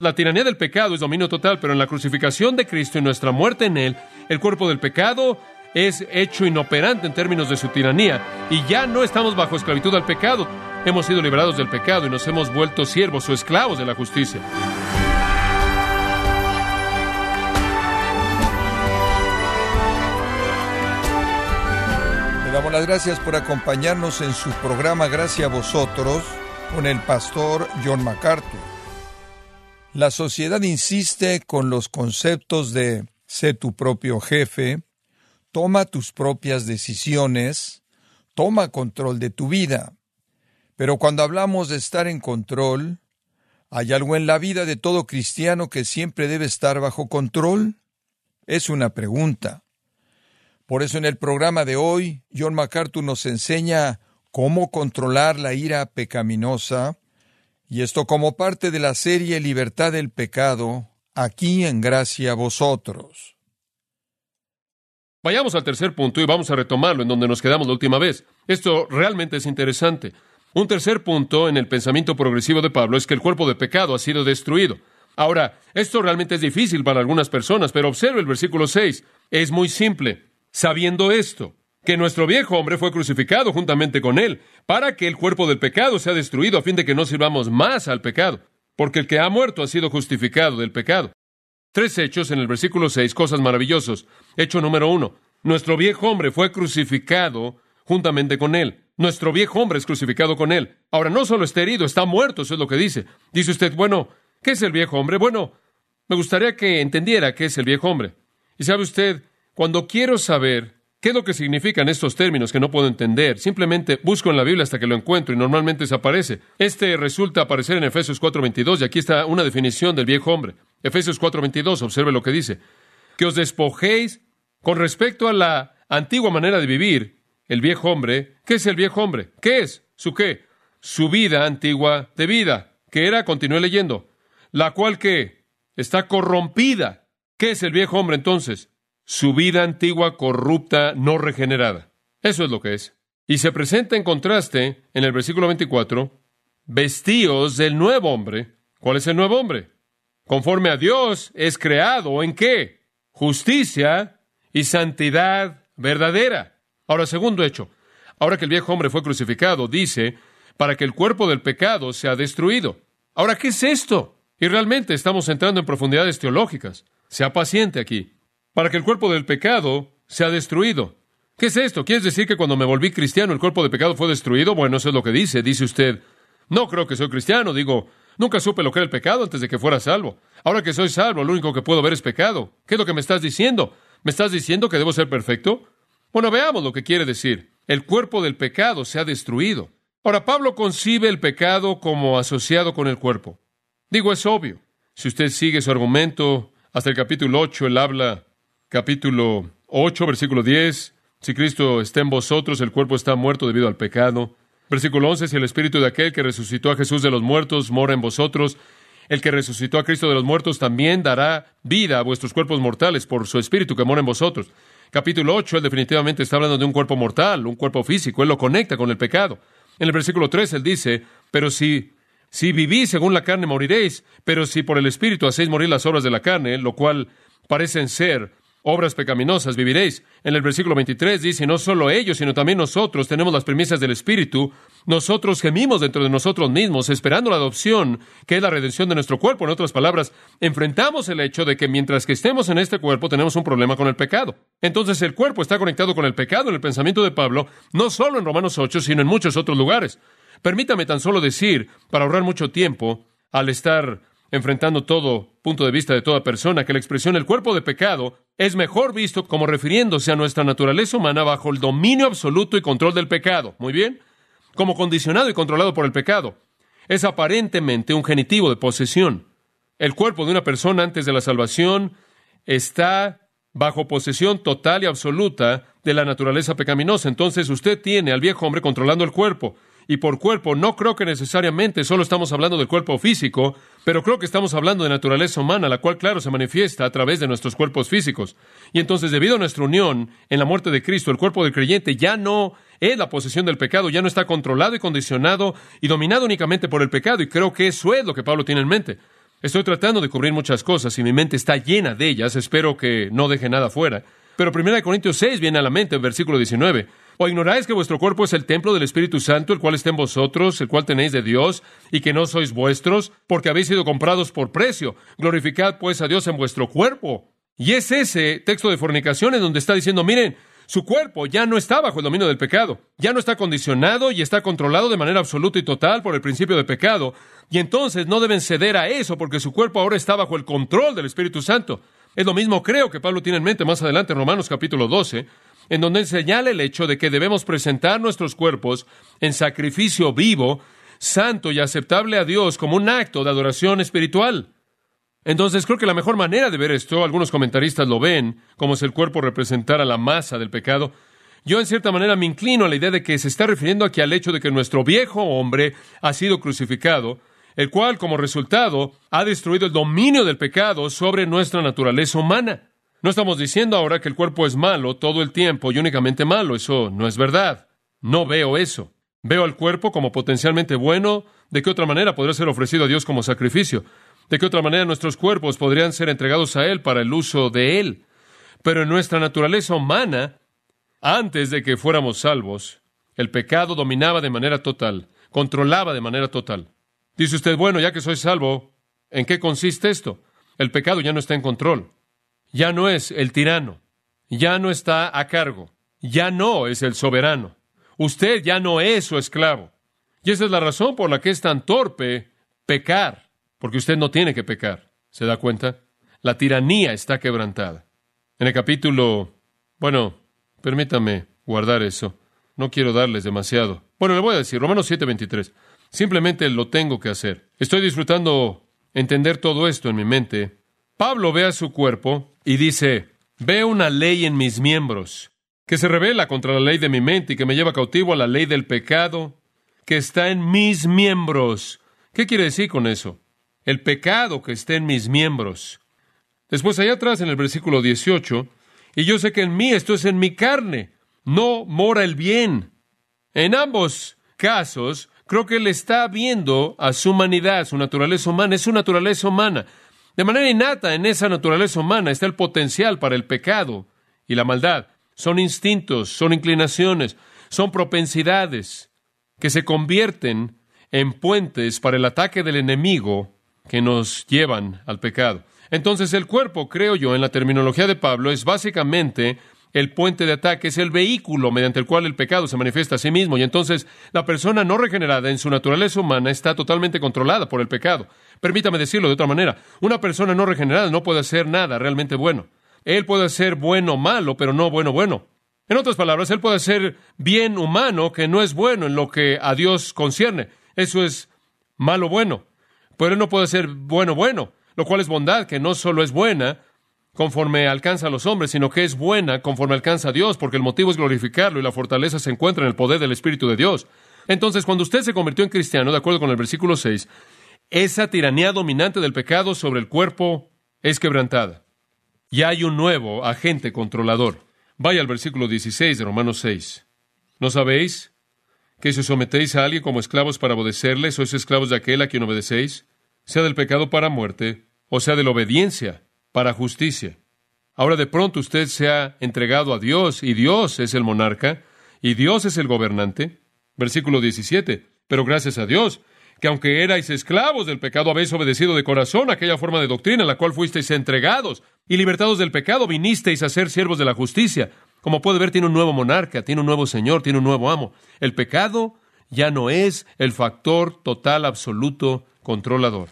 La tiranía del pecado es dominio total, pero en la crucificación de Cristo y nuestra muerte en Él, el cuerpo del pecado es hecho inoperante en términos de su tiranía y ya no estamos bajo esclavitud al pecado. Hemos sido liberados del pecado y nos hemos vuelto siervos o esclavos de la justicia. Le damos las gracias por acompañarnos en su programa Gracias a vosotros con el pastor John MacArthur. La sociedad insiste con los conceptos de sé tu propio jefe, toma tus propias decisiones, toma control de tu vida. Pero cuando hablamos de estar en control, ¿hay algo en la vida de todo cristiano que siempre debe estar bajo control? Es una pregunta. Por eso en el programa de hoy, John MacArthur nos enseña cómo controlar la ira pecaminosa, y esto como parte de la serie Libertad del Pecado, aquí en Gracia a Vosotros. Vayamos al tercer punto y vamos a retomarlo en donde nos quedamos la última vez. Esto realmente es interesante. Un tercer punto en el pensamiento progresivo de Pablo es que el cuerpo de pecado ha sido destruido. Ahora, esto realmente es difícil para algunas personas, pero observe el versículo 6. Es muy simple. Sabiendo esto, que nuestro viejo hombre fue crucificado juntamente con él, para que el cuerpo del pecado sea destruido a fin de que no sirvamos más al pecado, porque el que ha muerto ha sido justificado del pecado. Tres hechos en el versículo 6, cosas maravillosos. Hecho número uno, nuestro viejo hombre fue crucificado juntamente con él. Nuestro viejo hombre es crucificado con él. Ahora, no solo está herido, está muerto, eso es lo que dice. Dice usted, bueno, ¿qué es el viejo hombre? Bueno, me gustaría que entendiera qué es el viejo hombre. Y sabe usted, cuando quiero saber ¿Qué es lo que significan estos términos que no puedo entender? Simplemente busco en la Biblia hasta que lo encuentro y normalmente desaparece. Este resulta aparecer en Efesios 4:22 y aquí está una definición del viejo hombre. Efesios 4:22, observe lo que dice. Que os despojéis con respecto a la antigua manera de vivir, el viejo hombre. ¿Qué es el viejo hombre? ¿Qué es? ¿Su qué? Su vida antigua de vida. ¿Qué era? Continué leyendo. La cual que está corrompida. ¿Qué es el viejo hombre entonces? Su vida antigua corrupta, no regenerada. Eso es lo que es. Y se presenta en contraste en el versículo 24, vestíos del nuevo hombre. ¿Cuál es el nuevo hombre? Conforme a Dios es creado en qué? Justicia y santidad verdadera. Ahora, segundo hecho, ahora que el viejo hombre fue crucificado, dice, para que el cuerpo del pecado sea destruido. Ahora, ¿qué es esto? Y realmente estamos entrando en profundidades teológicas. Sea paciente aquí para que el cuerpo del pecado sea destruido. ¿Qué es esto? ¿Quieres decir que cuando me volví cristiano el cuerpo de pecado fue destruido? Bueno, eso es lo que dice. Dice usted, no creo que soy cristiano. Digo, nunca supe lo que era el pecado antes de que fuera salvo. Ahora que soy salvo, lo único que puedo ver es pecado. ¿Qué es lo que me estás diciendo? ¿Me estás diciendo que debo ser perfecto? Bueno, veamos lo que quiere decir. El cuerpo del pecado se ha destruido. Ahora, Pablo concibe el pecado como asociado con el cuerpo. Digo, es obvio. Si usted sigue su argumento hasta el capítulo 8, él habla capítulo 8, versículo 10. Si Cristo está en vosotros, el cuerpo está muerto debido al pecado. Versículo 11, si el espíritu de aquel que resucitó a Jesús de los muertos mora en vosotros, el que resucitó a Cristo de los muertos también dará vida a vuestros cuerpos mortales por su espíritu que mora en vosotros. Capítulo 8, él definitivamente está hablando de un cuerpo mortal, un cuerpo físico, él lo conecta con el pecado. En el versículo 3 él dice, pero si si vivís según la carne moriréis, pero si por el espíritu hacéis morir las obras de la carne, lo cual parecen ser obras pecaminosas viviréis. En el versículo 23 dice, no solo ellos, sino también nosotros tenemos las premisas del Espíritu. Nosotros gemimos dentro de nosotros mismos, esperando la adopción, que es la redención de nuestro cuerpo. En otras palabras, enfrentamos el hecho de que mientras que estemos en este cuerpo tenemos un problema con el pecado. Entonces el cuerpo está conectado con el pecado en el pensamiento de Pablo, no solo en Romanos 8, sino en muchos otros lugares. Permítame tan solo decir, para ahorrar mucho tiempo, al estar enfrentando todo punto de vista de toda persona, que la expresión el cuerpo de pecado es mejor visto como refiriéndose a nuestra naturaleza humana bajo el dominio absoluto y control del pecado. Muy bien. Como condicionado y controlado por el pecado. Es aparentemente un genitivo de posesión. El cuerpo de una persona antes de la salvación está bajo posesión total y absoluta de la naturaleza pecaminosa. Entonces usted tiene al viejo hombre controlando el cuerpo y por cuerpo no creo que necesariamente solo estamos hablando del cuerpo físico, pero creo que estamos hablando de naturaleza humana, la cual, claro, se manifiesta a través de nuestros cuerpos físicos. Y entonces, debido a nuestra unión en la muerte de Cristo, el cuerpo del creyente ya no es la posesión del pecado, ya no está controlado y condicionado y dominado únicamente por el pecado, y creo que eso es lo que Pablo tiene en mente. Estoy tratando de cubrir muchas cosas y mi mente está llena de ellas. Espero que no deje nada fuera. Pero 1 Corintios 6 viene a la mente en versículo 19. ¿O ignoráis que vuestro cuerpo es el templo del Espíritu Santo, el cual está en vosotros, el cual tenéis de Dios, y que no sois vuestros, porque habéis sido comprados por precio? Glorificad pues a Dios en vuestro cuerpo. Y es ese texto de fornicaciones donde está diciendo, miren, su cuerpo ya no está bajo el dominio del pecado, ya no está condicionado y está controlado de manera absoluta y total por el principio de pecado, y entonces no deben ceder a eso porque su cuerpo ahora está bajo el control del Espíritu Santo. Es lo mismo creo que Pablo tiene en mente más adelante en Romanos capítulo 12, en donde señala el hecho de que debemos presentar nuestros cuerpos en sacrificio vivo, santo y aceptable a Dios como un acto de adoración espiritual. Entonces creo que la mejor manera de ver esto, algunos comentaristas lo ven como si el cuerpo representara la masa del pecado. Yo en cierta manera me inclino a la idea de que se está refiriendo aquí al hecho de que nuestro viejo hombre ha sido crucificado, el cual como resultado ha destruido el dominio del pecado sobre nuestra naturaleza humana. No estamos diciendo ahora que el cuerpo es malo todo el tiempo y únicamente malo, eso no es verdad. No veo eso. Veo al cuerpo como potencialmente bueno, de qué otra manera podría ser ofrecido a Dios como sacrificio. ¿De qué otra manera nuestros cuerpos podrían ser entregados a Él para el uso de Él? Pero en nuestra naturaleza humana, antes de que fuéramos salvos, el pecado dominaba de manera total, controlaba de manera total. Dice usted, bueno, ya que soy salvo, ¿en qué consiste esto? El pecado ya no está en control, ya no es el tirano, ya no está a cargo, ya no es el soberano. Usted ya no es su esclavo. Y esa es la razón por la que es tan torpe pecar porque usted no tiene que pecar. ¿Se da cuenta? La tiranía está quebrantada. En el capítulo, bueno, permítame guardar eso. No quiero darles demasiado. Bueno, le voy a decir, Romanos 7:23. Simplemente lo tengo que hacer. Estoy disfrutando entender todo esto en mi mente. Pablo ve a su cuerpo y dice, veo una ley en mis miembros que se revela contra la ley de mi mente y que me lleva cautivo a la ley del pecado que está en mis miembros. ¿Qué quiere decir con eso? el pecado que esté en mis miembros. Después, allá atrás en el versículo 18, y yo sé que en mí, esto es en mi carne, no mora el bien. En ambos casos, creo que él está viendo a su humanidad, su naturaleza humana, es su naturaleza humana. De manera innata, en esa naturaleza humana está el potencial para el pecado y la maldad. Son instintos, son inclinaciones, son propensidades que se convierten en puentes para el ataque del enemigo que nos llevan al pecado. Entonces el cuerpo, creo yo, en la terminología de Pablo, es básicamente el puente de ataque, es el vehículo mediante el cual el pecado se manifiesta a sí mismo. Y entonces la persona no regenerada en su naturaleza humana está totalmente controlada por el pecado. Permítame decirlo de otra manera. Una persona no regenerada no puede hacer nada realmente bueno. Él puede ser bueno malo, pero no bueno bueno. En otras palabras, él puede ser bien humano que no es bueno en lo que a Dios concierne. Eso es malo bueno. Pero no puede ser bueno, bueno, lo cual es bondad, que no solo es buena conforme alcanza a los hombres, sino que es buena conforme alcanza a Dios, porque el motivo es glorificarlo y la fortaleza se encuentra en el poder del Espíritu de Dios. Entonces, cuando usted se convirtió en cristiano, de acuerdo con el versículo 6, esa tiranía dominante del pecado sobre el cuerpo es quebrantada. Y hay un nuevo agente controlador. Vaya al versículo 16 de Romanos 6. ¿No sabéis que si os sometéis a alguien como esclavos para obedecerle, sois esclavos de aquel a quien obedecéis? sea del pecado para muerte, o sea de la obediencia para justicia. Ahora de pronto usted se ha entregado a Dios y Dios es el monarca y Dios es el gobernante. Versículo 17. Pero gracias a Dios, que aunque erais esclavos del pecado, habéis obedecido de corazón aquella forma de doctrina en la cual fuisteis entregados y libertados del pecado, vinisteis a ser siervos de la justicia. Como puede ver, tiene un nuevo monarca, tiene un nuevo señor, tiene un nuevo amo. El pecado ya no es el factor total absoluto controlador.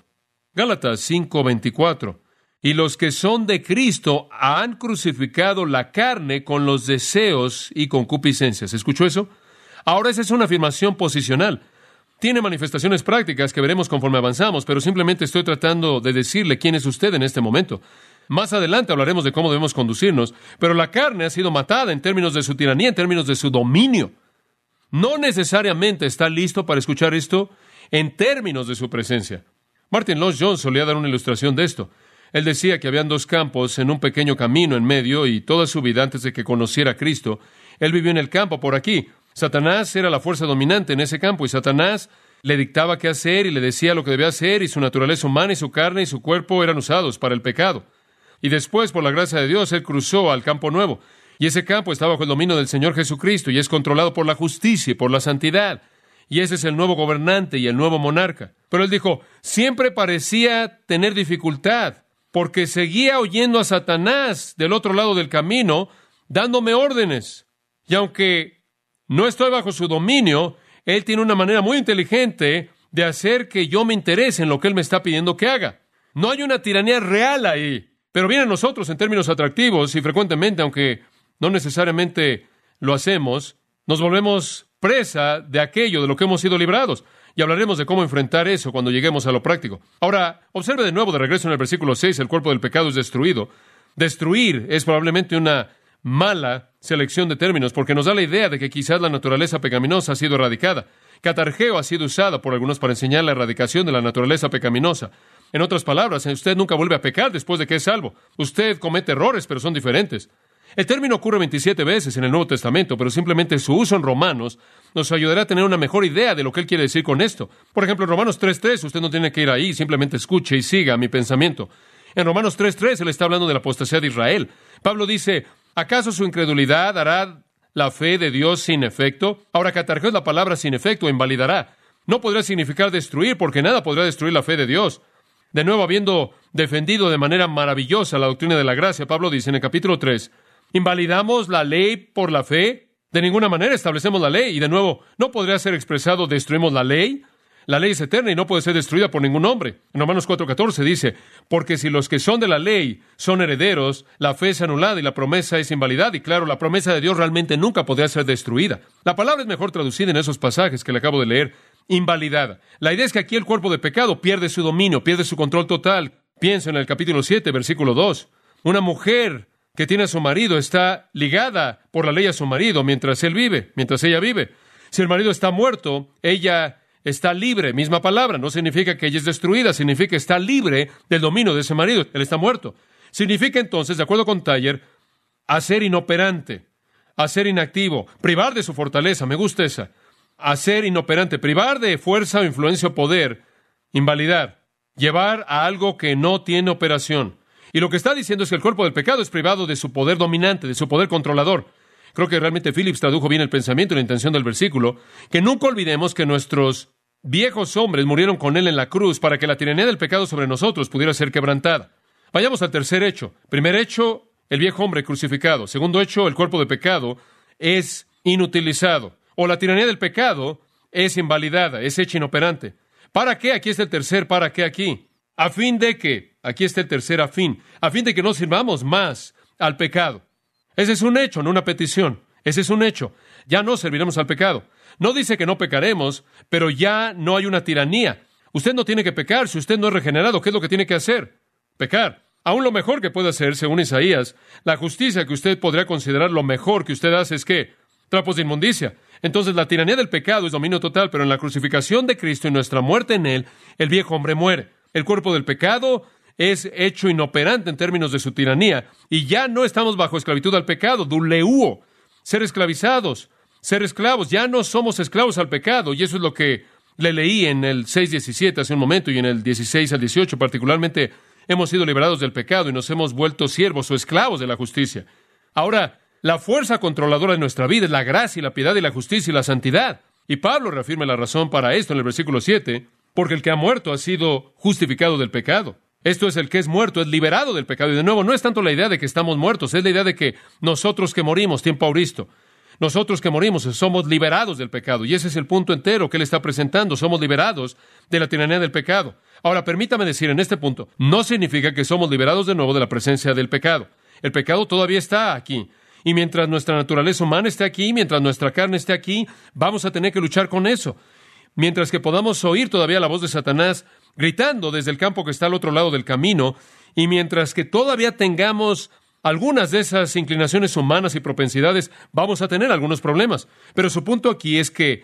Gálatas 5:24. Y los que son de Cristo han crucificado la carne con los deseos y concupiscencias. ¿Escuchó eso? Ahora esa es una afirmación posicional. Tiene manifestaciones prácticas que veremos conforme avanzamos, pero simplemente estoy tratando de decirle quién es usted en este momento. Más adelante hablaremos de cómo debemos conducirnos, pero la carne ha sido matada en términos de su tiranía, en términos de su dominio. No necesariamente está listo para escuchar esto en términos de su presencia. Martin Lloyd Jones solía dar una ilustración de esto. Él decía que habían dos campos en un pequeño camino en medio y toda su vida antes de que conociera a Cristo, él vivió en el campo por aquí. Satanás era la fuerza dominante en ese campo y Satanás le dictaba qué hacer y le decía lo que debía hacer y su naturaleza humana y su carne y su cuerpo eran usados para el pecado. Y después, por la gracia de Dios, él cruzó al campo nuevo. Y ese campo está bajo el dominio del Señor Jesucristo y es controlado por la justicia y por la santidad. Y ese es el nuevo gobernante y el nuevo monarca. Pero él dijo, siempre parecía tener dificultad, porque seguía oyendo a Satanás del otro lado del camino, dándome órdenes. Y aunque no estoy bajo su dominio, él tiene una manera muy inteligente de hacer que yo me interese en lo que él me está pidiendo que haga. No hay una tiranía real ahí, pero viene a nosotros en términos atractivos y frecuentemente, aunque no necesariamente lo hacemos, nos volvemos presa de aquello de lo que hemos sido librados. Y hablaremos de cómo enfrentar eso cuando lleguemos a lo práctico. Ahora, observe de nuevo de regreso en el versículo 6, el cuerpo del pecado es destruido. Destruir es probablemente una mala selección de términos porque nos da la idea de que quizás la naturaleza pecaminosa ha sido erradicada. Catargeo ha sido usada por algunos para enseñar la erradicación de la naturaleza pecaminosa. En otras palabras, usted nunca vuelve a pecar después de que es salvo. Usted comete errores, pero son diferentes. El término ocurre 27 veces en el Nuevo Testamento, pero simplemente su uso en Romanos nos ayudará a tener una mejor idea de lo que él quiere decir con esto. Por ejemplo, en Romanos 3.3, usted no tiene que ir ahí, simplemente escuche y siga mi pensamiento. En Romanos 3.3, él está hablando de la apostasía de Israel. Pablo dice, ¿acaso su incredulidad hará la fe de Dios sin efecto? Ahora, catargeo la palabra sin efecto, invalidará. No podrá significar destruir, porque nada podrá destruir la fe de Dios. De nuevo, habiendo defendido de manera maravillosa la doctrina de la gracia, Pablo dice en el capítulo 3, ¿invalidamos la ley por la fe? De ninguna manera establecemos la ley. Y de nuevo, no podría ser expresado destruimos la ley. La ley es eterna y no puede ser destruida por ningún hombre. En Romanos 4:14 dice, porque si los que son de la ley son herederos, la fe es anulada y la promesa es invalidada. Y claro, la promesa de Dios realmente nunca podría ser destruida. La palabra es mejor traducida en esos pasajes que le acabo de leer, invalidada. La idea es que aquí el cuerpo de pecado pierde su dominio, pierde su control total. Pienso en el capítulo 7, versículo 2. Una mujer que tiene a su marido está ligada por la ley a su marido mientras él vive, mientras ella vive. Si el marido está muerto, ella está libre, misma palabra, no significa que ella es destruida, significa que está libre del dominio de ese marido, él está muerto. Significa entonces, de acuerdo con Taller, hacer inoperante, hacer inactivo, privar de su fortaleza, me gusta esa, hacer inoperante, privar de fuerza o influencia o poder, invalidar, llevar a algo que no tiene operación. Y lo que está diciendo es que el cuerpo del pecado es privado de su poder dominante, de su poder controlador. Creo que realmente Phillips tradujo bien el pensamiento y la intención del versículo, que nunca olvidemos que nuestros viejos hombres murieron con él en la cruz para que la tiranía del pecado sobre nosotros pudiera ser quebrantada. Vayamos al tercer hecho. Primer hecho, el viejo hombre crucificado. Segundo hecho, el cuerpo de pecado es inutilizado. O la tiranía del pecado es invalidada, es hecha inoperante. ¿Para qué? Aquí está el tercer para qué aquí. A fin de que Aquí está el tercer a fin, a fin de que no sirvamos más al pecado. Ese es un hecho, no una petición. Ese es un hecho. Ya no serviremos al pecado. No dice que no pecaremos, pero ya no hay una tiranía. Usted no tiene que pecar si usted no es regenerado. ¿Qué es lo que tiene que hacer? Pecar. Aún lo mejor que puede hacer, según Isaías, la justicia que usted podría considerar lo mejor que usted hace es que trapos de inmundicia. Entonces la tiranía del pecado es dominio total, pero en la crucificación de Cristo y nuestra muerte en Él, el viejo hombre muere. El cuerpo del pecado es hecho inoperante en términos de su tiranía, y ya no estamos bajo esclavitud al pecado, duleuo, ser esclavizados, ser esclavos, ya no somos esclavos al pecado, y eso es lo que le leí en el 6.17 hace un momento y en el 16 al 18 particularmente, hemos sido liberados del pecado y nos hemos vuelto siervos o esclavos de la justicia. Ahora, la fuerza controladora de nuestra vida es la gracia y la piedad y la justicia y la santidad. Y Pablo reafirma la razón para esto en el versículo 7, porque el que ha muerto ha sido justificado del pecado. Esto es el que es muerto, es liberado del pecado. Y de nuevo, no es tanto la idea de que estamos muertos, es la idea de que nosotros que morimos, tiempo auristo, nosotros que morimos somos liberados del pecado. Y ese es el punto entero que él está presentando. Somos liberados de la tiranía del pecado. Ahora, permítame decir en este punto, no significa que somos liberados de nuevo de la presencia del pecado. El pecado todavía está aquí. Y mientras nuestra naturaleza humana esté aquí, mientras nuestra carne esté aquí, vamos a tener que luchar con eso. Mientras que podamos oír todavía la voz de Satanás gritando desde el campo que está al otro lado del camino, y mientras que todavía tengamos algunas de esas inclinaciones humanas y propensidades, vamos a tener algunos problemas. Pero su punto aquí es que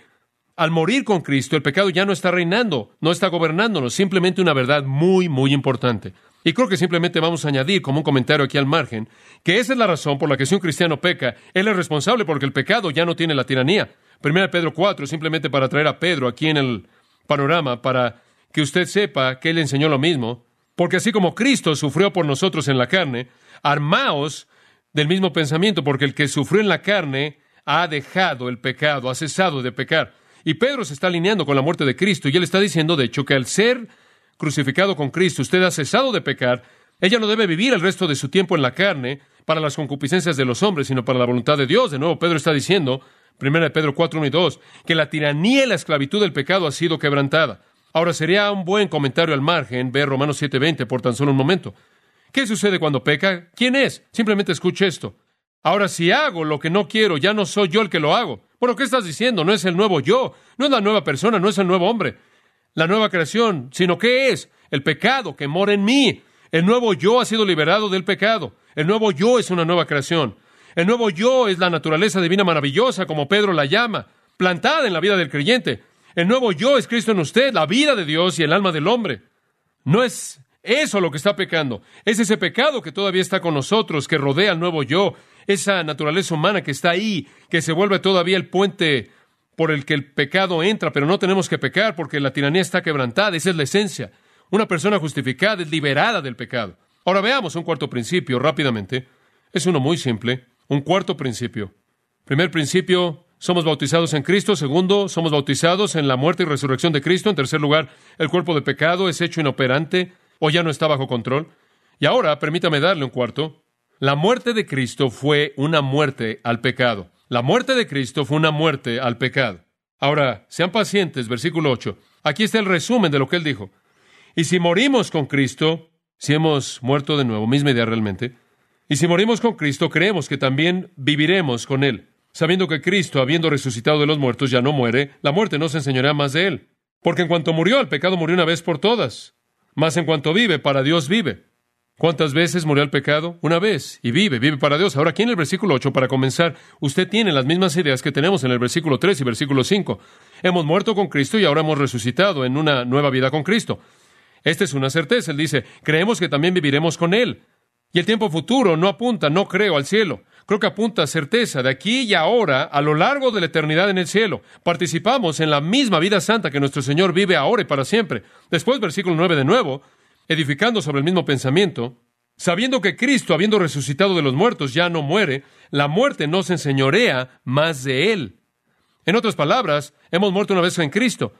al morir con Cristo, el pecado ya no está reinando, no está gobernándonos, simplemente una verdad muy, muy importante. Y creo que simplemente vamos a añadir como un comentario aquí al margen, que esa es la razón por la que si un cristiano peca, él es responsable porque el pecado ya no tiene la tiranía. Primera Pedro 4, simplemente para traer a Pedro aquí en el panorama para que usted sepa que Él enseñó lo mismo, porque así como Cristo sufrió por nosotros en la carne, armaos del mismo pensamiento, porque el que sufrió en la carne ha dejado el pecado, ha cesado de pecar. Y Pedro se está alineando con la muerte de Cristo, y él está diciendo, de hecho, que al ser crucificado con Cristo, usted ha cesado de pecar, ella no debe vivir el resto de su tiempo en la carne para las concupiscencias de los hombres, sino para la voluntad de Dios. De nuevo, Pedro está diciendo, 1 Pedro 4, 1 y 2, que la tiranía y la esclavitud del pecado ha sido quebrantada. Ahora sería un buen comentario al margen ver Romanos 7:20 por tan solo un momento. ¿Qué sucede cuando peca? ¿Quién es? Simplemente escuche esto. Ahora, si hago lo que no quiero, ya no soy yo el que lo hago. Bueno, ¿qué estás diciendo? No es el nuevo yo, no es la nueva persona, no es el nuevo hombre, la nueva creación, sino ¿qué es? El pecado que mora en mí. El nuevo yo ha sido liberado del pecado. El nuevo yo es una nueva creación. El nuevo yo es la naturaleza divina maravillosa, como Pedro la llama, plantada en la vida del creyente. El nuevo yo es Cristo en usted, la vida de Dios y el alma del hombre. No es eso lo que está pecando. Es ese pecado que todavía está con nosotros, que rodea al nuevo yo, esa naturaleza humana que está ahí, que se vuelve todavía el puente por el que el pecado entra, pero no tenemos que pecar porque la tiranía está quebrantada. Esa es la esencia. Una persona justificada es liberada del pecado. Ahora veamos un cuarto principio rápidamente. Es uno muy simple. Un cuarto principio. Primer principio, somos bautizados en Cristo. Segundo, somos bautizados en la muerte y resurrección de Cristo. En tercer lugar, el cuerpo de pecado es hecho inoperante o ya no está bajo control. Y ahora, permítame darle un cuarto. La muerte de Cristo fue una muerte al pecado. La muerte de Cristo fue una muerte al pecado. Ahora, sean pacientes, versículo 8. Aquí está el resumen de lo que él dijo. Y si morimos con Cristo, si hemos muerto de nuevo, misma idea realmente, y si morimos con Cristo, creemos que también viviremos con Él, sabiendo que Cristo, habiendo resucitado de los muertos, ya no muere, la muerte no se enseñará más de Él. Porque en cuanto murió, el pecado murió una vez por todas. Mas en cuanto vive, para Dios vive. ¿Cuántas veces murió el pecado? Una vez. Y vive, vive para Dios. Ahora aquí en el versículo 8, para comenzar, usted tiene las mismas ideas que tenemos en el versículo 3 y versículo 5. Hemos muerto con Cristo y ahora hemos resucitado en una nueva vida con Cristo. Esta es una certeza. Él dice, creemos que también viviremos con Él. Y el tiempo futuro no apunta, no creo, al cielo. Creo que apunta a certeza de aquí y ahora, a lo largo de la eternidad en el cielo. Participamos en la misma vida santa que nuestro Señor vive ahora y para siempre. Después, versículo 9 de nuevo, edificando sobre el mismo pensamiento, sabiendo que Cristo, habiendo resucitado de los muertos, ya no muere, la muerte no se enseñorea más de Él. En otras palabras, hemos muerto una vez en Cristo.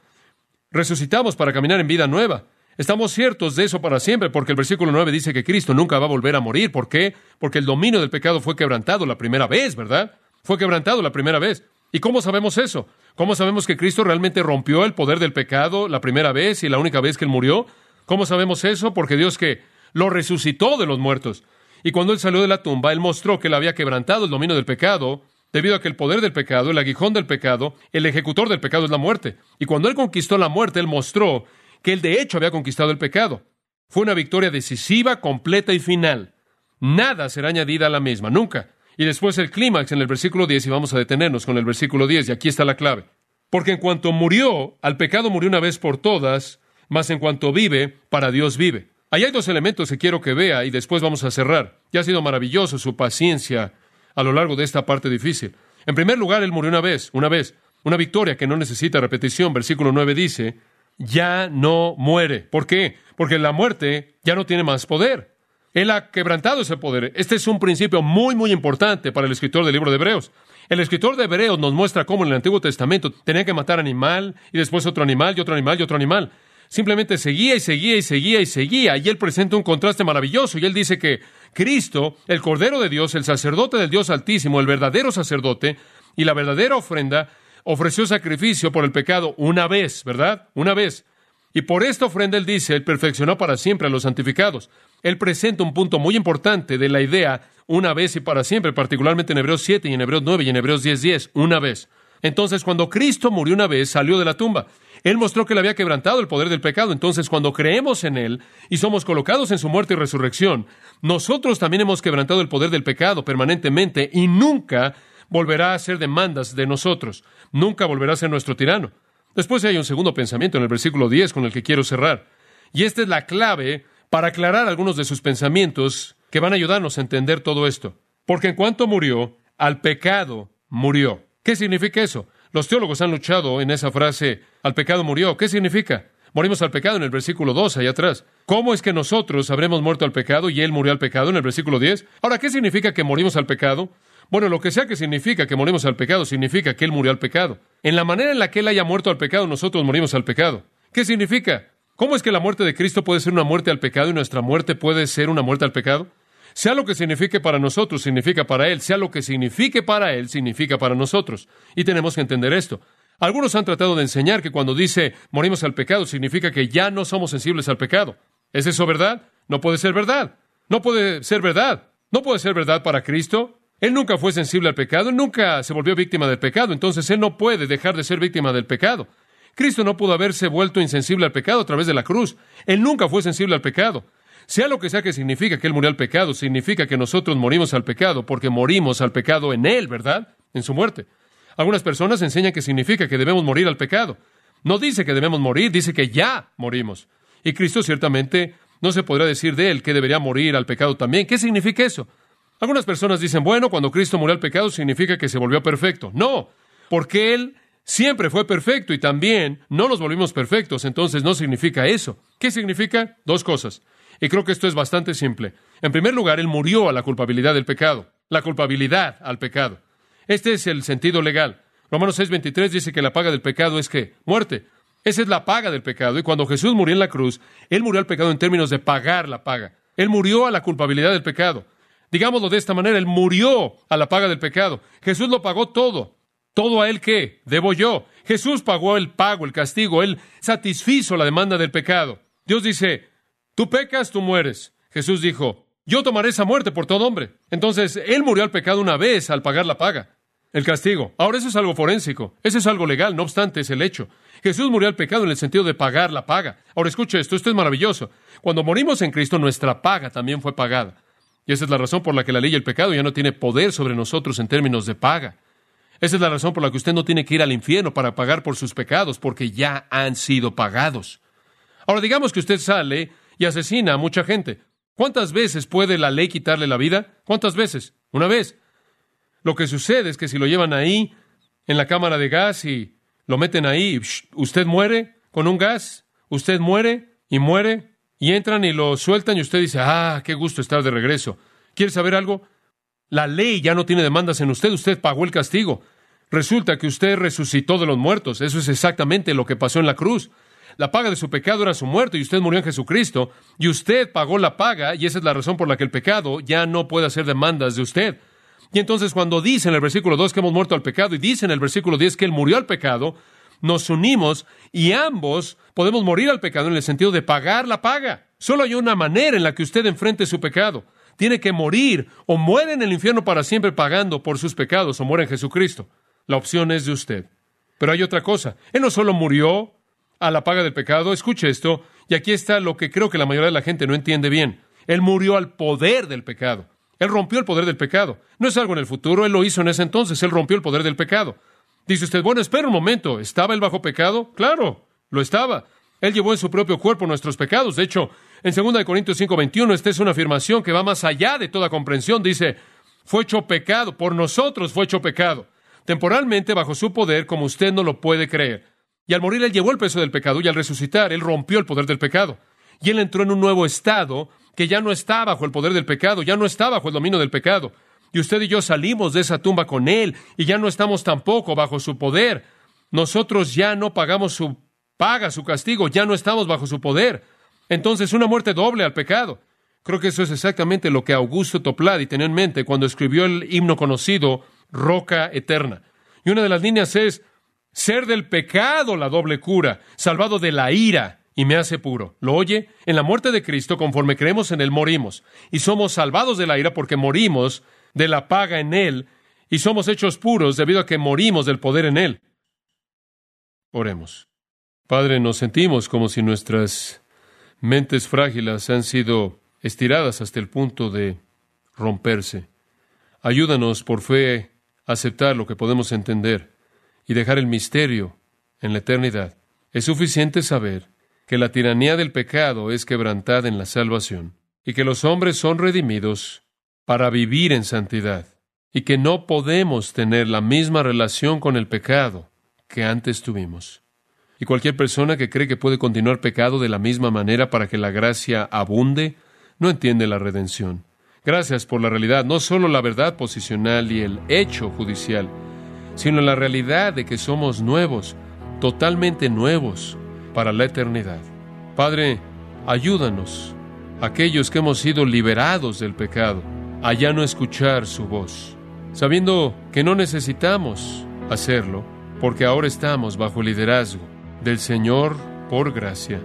Resucitamos para caminar en vida nueva. Estamos ciertos de eso para siempre, porque el versículo 9 dice que Cristo nunca va a volver a morir. ¿Por qué? Porque el dominio del pecado fue quebrantado la primera vez, ¿verdad? Fue quebrantado la primera vez. ¿Y cómo sabemos eso? ¿Cómo sabemos que Cristo realmente rompió el poder del pecado la primera vez y la única vez que Él murió? ¿Cómo sabemos eso? Porque Dios que lo resucitó de los muertos. Y cuando Él salió de la tumba, Él mostró que Él había quebrantado el dominio del pecado, debido a que el poder del pecado, el aguijón del pecado, el ejecutor del pecado es la muerte. Y cuando Él conquistó la muerte, Él mostró que él de hecho había conquistado el pecado. Fue una victoria decisiva, completa y final. Nada será añadida a la misma, nunca. Y después el clímax en el versículo 10, y vamos a detenernos con el versículo 10, y aquí está la clave. Porque en cuanto murió, al pecado murió una vez por todas, mas en cuanto vive, para Dios vive. Ahí hay dos elementos que quiero que vea y después vamos a cerrar. Ya ha sido maravilloso su paciencia a lo largo de esta parte difícil. En primer lugar, Él murió una vez, una vez, una victoria que no necesita repetición. Versículo 9 dice, ya no muere. ¿Por qué? Porque la muerte ya no tiene más poder. Él ha quebrantado ese poder. Este es un principio muy, muy importante para el escritor del libro de Hebreos. El escritor de Hebreos nos muestra cómo en el Antiguo Testamento tenía que matar animal y después otro animal y otro animal y otro animal. Simplemente seguía y seguía y seguía y seguía. Y él presenta un contraste maravilloso. Y él dice que Cristo, el Cordero de Dios, el sacerdote del Dios Altísimo, el verdadero sacerdote y la verdadera ofrenda, ofreció sacrificio por el pecado una vez, ¿verdad? Una vez. Y por esta ofrenda él dice, él perfeccionó para siempre a los santificados. Él presenta un punto muy importante de la idea una vez y para siempre, particularmente en Hebreos 7 y en Hebreos 9 y en Hebreos 10, 10, una vez. Entonces, cuando Cristo murió una vez, salió de la tumba. Él mostró que le había quebrantado el poder del pecado. Entonces, cuando creemos en Él y somos colocados en su muerte y resurrección, nosotros también hemos quebrantado el poder del pecado permanentemente y nunca volverá a hacer demandas de nosotros, nunca volverá a ser nuestro tirano. Después hay un segundo pensamiento en el versículo 10 con el que quiero cerrar. Y esta es la clave para aclarar algunos de sus pensamientos que van a ayudarnos a entender todo esto. Porque en cuanto murió, al pecado murió. ¿Qué significa eso? Los teólogos han luchado en esa frase, al pecado murió. ¿Qué significa? Morimos al pecado en el versículo 2, allá atrás. ¿Cómo es que nosotros habremos muerto al pecado y Él murió al pecado en el versículo 10? Ahora, ¿qué significa que morimos al pecado? Bueno, lo que sea que significa que morimos al pecado, significa que Él murió al pecado. En la manera en la que Él haya muerto al pecado, nosotros morimos al pecado. ¿Qué significa? ¿Cómo es que la muerte de Cristo puede ser una muerte al pecado y nuestra muerte puede ser una muerte al pecado? Sea lo que signifique para nosotros, significa para Él. Sea lo que signifique para Él, significa para nosotros. Y tenemos que entender esto. Algunos han tratado de enseñar que cuando dice morimos al pecado, significa que ya no somos sensibles al pecado. ¿Es eso verdad? No puede ser verdad. No puede ser verdad. No puede ser verdad para Cristo. Él nunca fue sensible al pecado, nunca se volvió víctima del pecado, entonces él no puede dejar de ser víctima del pecado. Cristo no pudo haberse vuelto insensible al pecado a través de la cruz. Él nunca fue sensible al pecado. Sea lo que sea que significa que Él murió al pecado, significa que nosotros morimos al pecado porque morimos al pecado en Él, ¿verdad? En su muerte. Algunas personas enseñan que significa que debemos morir al pecado. No dice que debemos morir, dice que ya morimos. Y Cristo ciertamente no se podrá decir de Él que debería morir al pecado también. ¿Qué significa eso? Algunas personas dicen, bueno, cuando Cristo murió al pecado significa que se volvió perfecto. No, porque Él siempre fue perfecto y también no nos volvimos perfectos, entonces no significa eso. ¿Qué significa? Dos cosas. Y creo que esto es bastante simple. En primer lugar, Él murió a la culpabilidad del pecado, la culpabilidad al pecado. Este es el sentido legal. Romanos 6:23 dice que la paga del pecado es que muerte. Esa es la paga del pecado. Y cuando Jesús murió en la cruz, Él murió al pecado en términos de pagar la paga. Él murió a la culpabilidad del pecado. Digámoslo de esta manera, Él murió a la paga del pecado. Jesús lo pagó todo. ¿Todo a Él qué? Debo yo. Jesús pagó el pago, el castigo. Él satisfizo la demanda del pecado. Dios dice, Tú pecas, tú mueres. Jesús dijo, yo tomaré esa muerte por todo hombre. Entonces, Él murió al pecado una vez al pagar la paga, el castigo. Ahora, eso es algo forénsico, eso es algo legal, no obstante, es el hecho. Jesús murió al pecado en el sentido de pagar la paga. Ahora, escuche esto, esto es maravilloso. Cuando morimos en Cristo, nuestra paga también fue pagada. Y esa es la razón por la que la ley y el pecado ya no tiene poder sobre nosotros en términos de paga. Esa es la razón por la que usted no tiene que ir al infierno para pagar por sus pecados, porque ya han sido pagados. Ahora, digamos que usted sale y asesina a mucha gente. ¿Cuántas veces puede la ley quitarle la vida? ¿Cuántas veces? Una vez. Lo que sucede es que si lo llevan ahí, en la cámara de gas, y lo meten ahí, usted muere con un gas, usted muere y muere, y entran y lo sueltan y usted dice, ah, qué gusto estar de regreso. ¿Quiere saber algo? La ley ya no tiene demandas en usted, usted pagó el castigo. Resulta que usted resucitó de los muertos. Eso es exactamente lo que pasó en la cruz. La paga de su pecado era su muerte y usted murió en Jesucristo y usted pagó la paga y esa es la razón por la que el pecado ya no puede hacer demandas de usted. Y entonces cuando dice en el versículo 2 que hemos muerto al pecado y dice en el versículo 10 que Él murió al pecado, nos unimos y ambos podemos morir al pecado en el sentido de pagar la paga. Solo hay una manera en la que usted enfrente su pecado. Tiene que morir o muere en el infierno para siempre pagando por sus pecados o muere en Jesucristo. La opción es de usted. Pero hay otra cosa. Él no solo murió a la paga del pecado. Escuche esto, y aquí está lo que creo que la mayoría de la gente no entiende bien. Él murió al poder del pecado. Él rompió el poder del pecado. No es algo en el futuro, él lo hizo en ese entonces, él rompió el poder del pecado. Dice usted, bueno, espera un momento, ¿estaba él bajo pecado? Claro, lo estaba. Él llevó en su propio cuerpo nuestros pecados. De hecho, en 2 Corintios 5:21, esta es una afirmación que va más allá de toda comprensión. Dice, fue hecho pecado, por nosotros fue hecho pecado. Temporalmente bajo su poder, como usted no lo puede creer. Y al morir Él llevó el peso del pecado y al resucitar Él rompió el poder del pecado. Y Él entró en un nuevo estado que ya no está bajo el poder del pecado, ya no está bajo el dominio del pecado. Y usted y yo salimos de esa tumba con Él y ya no estamos tampoco bajo su poder. Nosotros ya no pagamos su paga, su castigo, ya no estamos bajo su poder. Entonces, una muerte doble al pecado. Creo que eso es exactamente lo que Augusto Topladi tenía en mente cuando escribió el himno conocido Roca Eterna. Y una de las líneas es, ser del pecado la doble cura, salvado de la ira y me hace puro. ¿Lo oye? En la muerte de Cristo, conforme creemos en Él, morimos. Y somos salvados de la ira porque morimos de la paga en Él y somos hechos puros debido a que morimos del poder en Él. Oremos. Padre, nos sentimos como si nuestras mentes frágiles han sido estiradas hasta el punto de romperse. Ayúdanos por fe a aceptar lo que podemos entender y dejar el misterio en la eternidad. Es suficiente saber que la tiranía del pecado es quebrantada en la salvación y que los hombres son redimidos para vivir en santidad y que no podemos tener la misma relación con el pecado que antes tuvimos. Y cualquier persona que cree que puede continuar pecado de la misma manera para que la gracia abunde, no entiende la redención. Gracias por la realidad, no solo la verdad posicional y el hecho judicial, sino la realidad de que somos nuevos, totalmente nuevos para la eternidad. Padre, ayúdanos, aquellos que hemos sido liberados del pecado, a ya no escuchar su voz, sabiendo que no necesitamos hacerlo, porque ahora estamos bajo el liderazgo del Señor por gracia,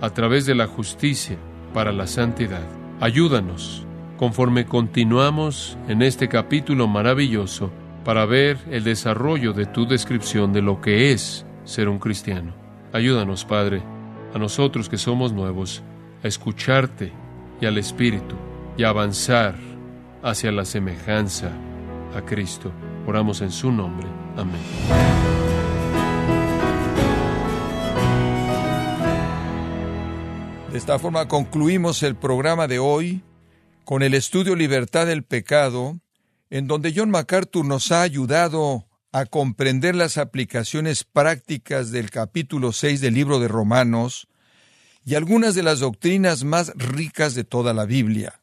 a través de la justicia para la santidad. Ayúdanos conforme continuamos en este capítulo maravilloso para ver el desarrollo de tu descripción de lo que es ser un cristiano. Ayúdanos, Padre, a nosotros que somos nuevos, a escucharte y al Espíritu y a avanzar hacia la semejanza a Cristo. Oramos en su nombre. Amén. De esta forma concluimos el programa de hoy con el estudio Libertad del Pecado, en donde John MacArthur nos ha ayudado a comprender las aplicaciones prácticas del capítulo 6 del libro de Romanos y algunas de las doctrinas más ricas de toda la Biblia.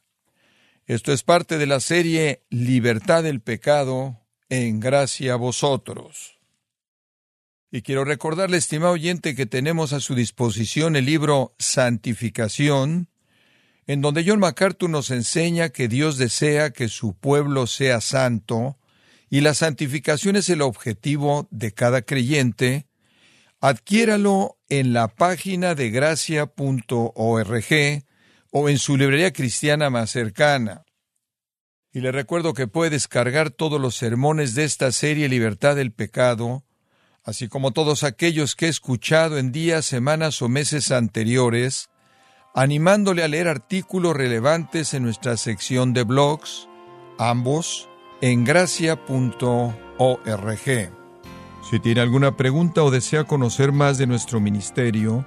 Esto es parte de la serie Libertad del Pecado en gracia a vosotros. Y quiero recordarle, estimado oyente, que tenemos a su disposición el libro Santificación, en donde John MacArthur nos enseña que Dios desea que su pueblo sea santo, y la santificación es el objetivo de cada creyente, adquiéralo en la página de gracia.org o en su librería cristiana más cercana. Y le recuerdo que puede descargar todos los sermones de esta serie Libertad del Pecado, así como todos aquellos que he escuchado en días, semanas o meses anteriores, animándole a leer artículos relevantes en nuestra sección de blogs, ambos en gracia.org. Si tiene alguna pregunta o desea conocer más de nuestro ministerio,